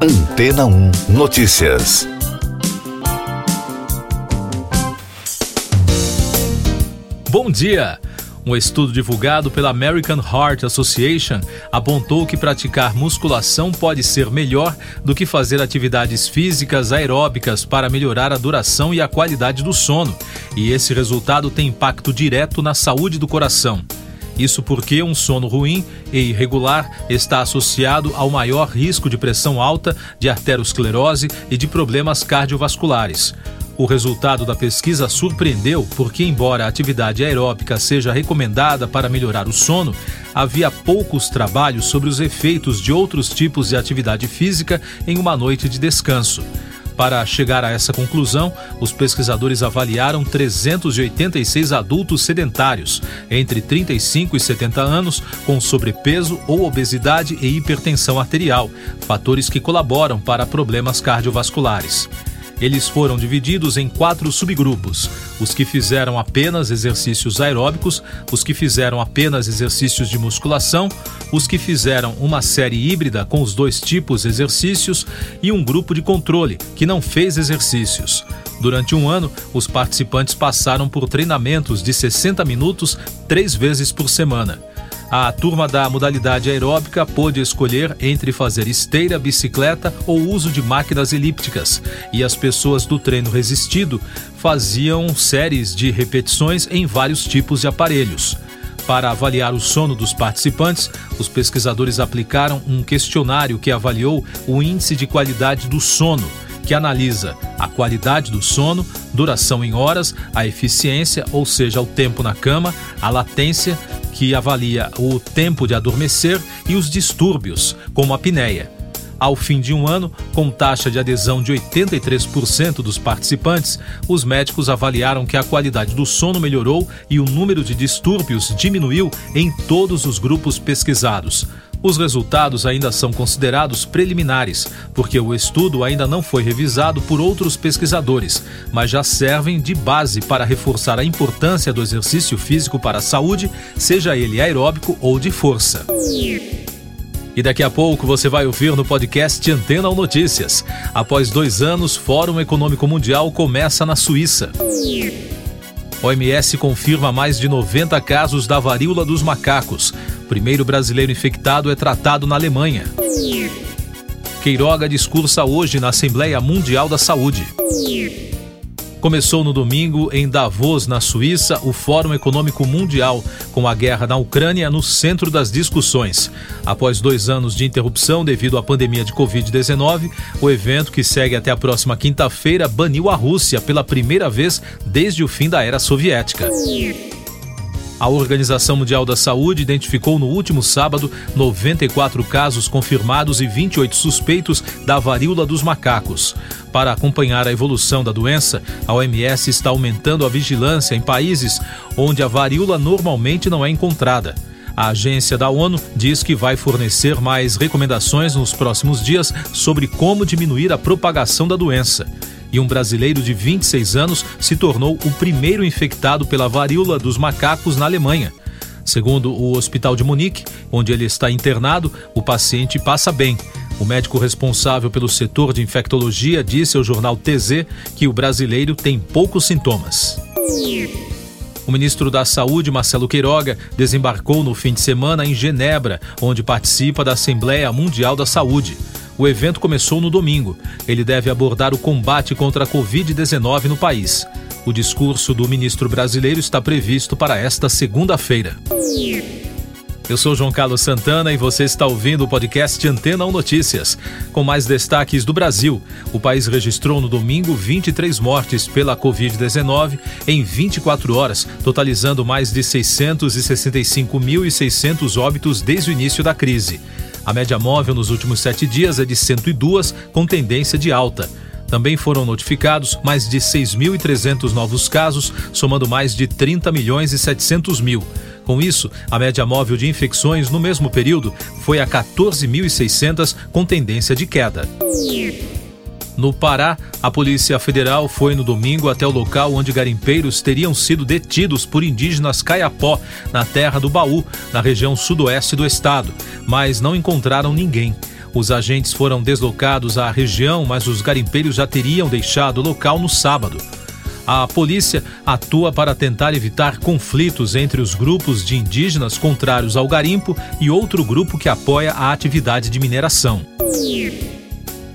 Antena 1 Notícias. Bom dia! Um estudo divulgado pela American Heart Association apontou que praticar musculação pode ser melhor do que fazer atividades físicas aeróbicas para melhorar a duração e a qualidade do sono, e esse resultado tem impacto direto na saúde do coração. Isso porque um sono ruim e irregular está associado ao maior risco de pressão alta, de arteriosclerose e de problemas cardiovasculares. O resultado da pesquisa surpreendeu porque, embora a atividade aeróbica seja recomendada para melhorar o sono, havia poucos trabalhos sobre os efeitos de outros tipos de atividade física em uma noite de descanso. Para chegar a essa conclusão, os pesquisadores avaliaram 386 adultos sedentários, entre 35 e 70 anos, com sobrepeso ou obesidade e hipertensão arterial, fatores que colaboram para problemas cardiovasculares. Eles foram divididos em quatro subgrupos: os que fizeram apenas exercícios aeróbicos, os que fizeram apenas exercícios de musculação, os que fizeram uma série híbrida com os dois tipos de exercícios e um grupo de controle que não fez exercícios. Durante um ano, os participantes passaram por treinamentos de 60 minutos três vezes por semana. A turma da modalidade aeróbica pôde escolher entre fazer esteira, bicicleta ou uso de máquinas elípticas, e as pessoas do treino resistido faziam séries de repetições em vários tipos de aparelhos. Para avaliar o sono dos participantes, os pesquisadores aplicaram um questionário que avaliou o índice de qualidade do sono que analisa a qualidade do sono, duração em horas, a eficiência, ou seja, o tempo na cama, a latência, que avalia o tempo de adormecer e os distúrbios, como a apneia. Ao fim de um ano, com taxa de adesão de 83% dos participantes, os médicos avaliaram que a qualidade do sono melhorou e o número de distúrbios diminuiu em todos os grupos pesquisados. Os resultados ainda são considerados preliminares, porque o estudo ainda não foi revisado por outros pesquisadores, mas já servem de base para reforçar a importância do exercício físico para a saúde, seja ele aeróbico ou de força. E daqui a pouco você vai ouvir no podcast Antena ou Notícias. Após dois anos, Fórum Econômico Mundial começa na Suíça. OMS confirma mais de 90 casos da varíola dos macacos. Primeiro brasileiro infectado é tratado na Alemanha. Queiroga discursa hoje na Assembleia Mundial da Saúde. Começou no domingo em Davos, na Suíça, o Fórum Econômico Mundial, com a guerra na Ucrânia no centro das discussões. Após dois anos de interrupção devido à pandemia de Covid-19, o evento, que segue até a próxima quinta-feira, baniu a Rússia pela primeira vez desde o fim da era soviética. A Organização Mundial da Saúde identificou no último sábado 94 casos confirmados e 28 suspeitos da varíola dos macacos. Para acompanhar a evolução da doença, a OMS está aumentando a vigilância em países onde a varíola normalmente não é encontrada. A agência da ONU diz que vai fornecer mais recomendações nos próximos dias sobre como diminuir a propagação da doença e um brasileiro de 26 anos se tornou o primeiro infectado pela varíola dos macacos na Alemanha. Segundo o Hospital de Munique, onde ele está internado, o paciente passa bem. O médico responsável pelo setor de infectologia disse ao jornal TZ que o brasileiro tem poucos sintomas. O ministro da Saúde, Marcelo Queiroga, desembarcou no fim de semana em Genebra, onde participa da Assembleia Mundial da Saúde. O evento começou no domingo. Ele deve abordar o combate contra a Covid-19 no país. O discurso do ministro brasileiro está previsto para esta segunda-feira. Eu sou João Carlos Santana e você está ouvindo o podcast Antena 1 Notícias. Com mais destaques do Brasil, o país registrou no domingo 23 mortes pela Covid-19 em 24 horas, totalizando mais de 665.600 óbitos desde o início da crise. A média móvel nos últimos sete dias é de 102, com tendência de alta. Também foram notificados mais de 6.300 novos casos, somando mais de 30 milhões e 700 mil. Com isso, a média móvel de infecções no mesmo período foi a 14.600, com tendência de queda. No Pará, a Polícia Federal foi no domingo até o local onde garimpeiros teriam sido detidos por indígenas Caiapó, na terra do Baú, na região sudoeste do estado, mas não encontraram ninguém. Os agentes foram deslocados à região, mas os garimpeiros já teriam deixado o local no sábado. A polícia atua para tentar evitar conflitos entre os grupos de indígenas contrários ao garimpo e outro grupo que apoia a atividade de mineração.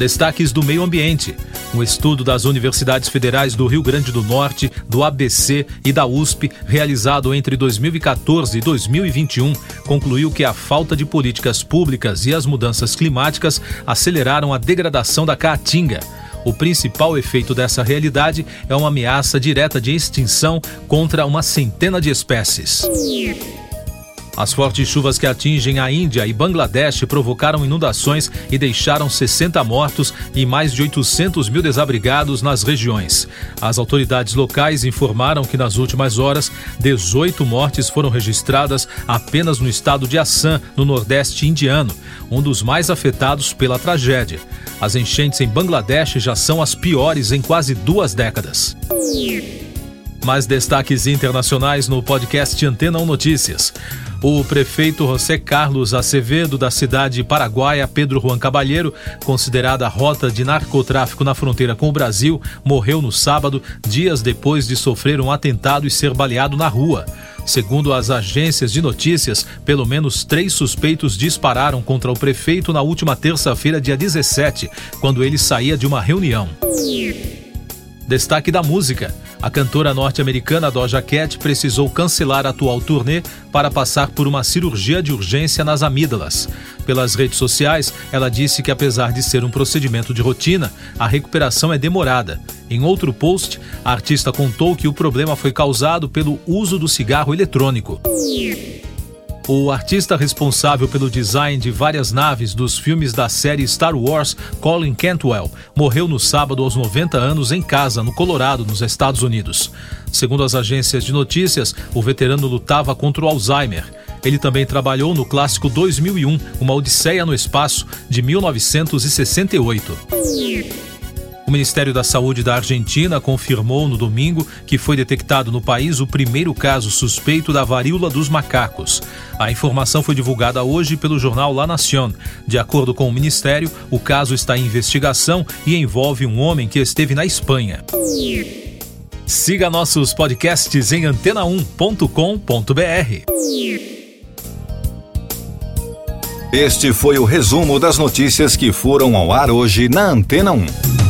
Destaques do meio ambiente. Um estudo das universidades federais do Rio Grande do Norte, do ABC e da USP, realizado entre 2014 e 2021, concluiu que a falta de políticas públicas e as mudanças climáticas aceleraram a degradação da caatinga. O principal efeito dessa realidade é uma ameaça direta de extinção contra uma centena de espécies. As fortes chuvas que atingem a Índia e Bangladesh provocaram inundações e deixaram 60 mortos e mais de 800 mil desabrigados nas regiões. As autoridades locais informaram que nas últimas horas, 18 mortes foram registradas apenas no estado de Assam, no nordeste indiano, um dos mais afetados pela tragédia. As enchentes em Bangladesh já são as piores em quase duas décadas. Mais destaques internacionais no podcast Antena 1 Notícias. O prefeito José Carlos Acevedo, da cidade paraguaia Pedro Juan Cabalheiro, considerada rota de narcotráfico na fronteira com o Brasil, morreu no sábado, dias depois de sofrer um atentado e ser baleado na rua. Segundo as agências de notícias, pelo menos três suspeitos dispararam contra o prefeito na última terça-feira, dia 17, quando ele saía de uma reunião. Destaque da música. A cantora norte-americana Doja Cat precisou cancelar a atual turnê para passar por uma cirurgia de urgência nas amígdalas. Pelas redes sociais, ela disse que apesar de ser um procedimento de rotina, a recuperação é demorada. Em outro post, a artista contou que o problema foi causado pelo uso do cigarro eletrônico. O artista responsável pelo design de várias naves dos filmes da série Star Wars, Colin Cantwell, morreu no sábado aos 90 anos em casa, no Colorado, nos Estados Unidos. Segundo as agências de notícias, o veterano lutava contra o Alzheimer. Ele também trabalhou no clássico 2001, Uma Odisseia no Espaço, de 1968. O Ministério da Saúde da Argentina confirmou no domingo que foi detectado no país o primeiro caso suspeito da varíola dos macacos. A informação foi divulgada hoje pelo jornal La Nación. De acordo com o Ministério, o caso está em investigação e envolve um homem que esteve na Espanha. Siga nossos podcasts em antena1.com.br. Este foi o resumo das notícias que foram ao ar hoje na Antena 1.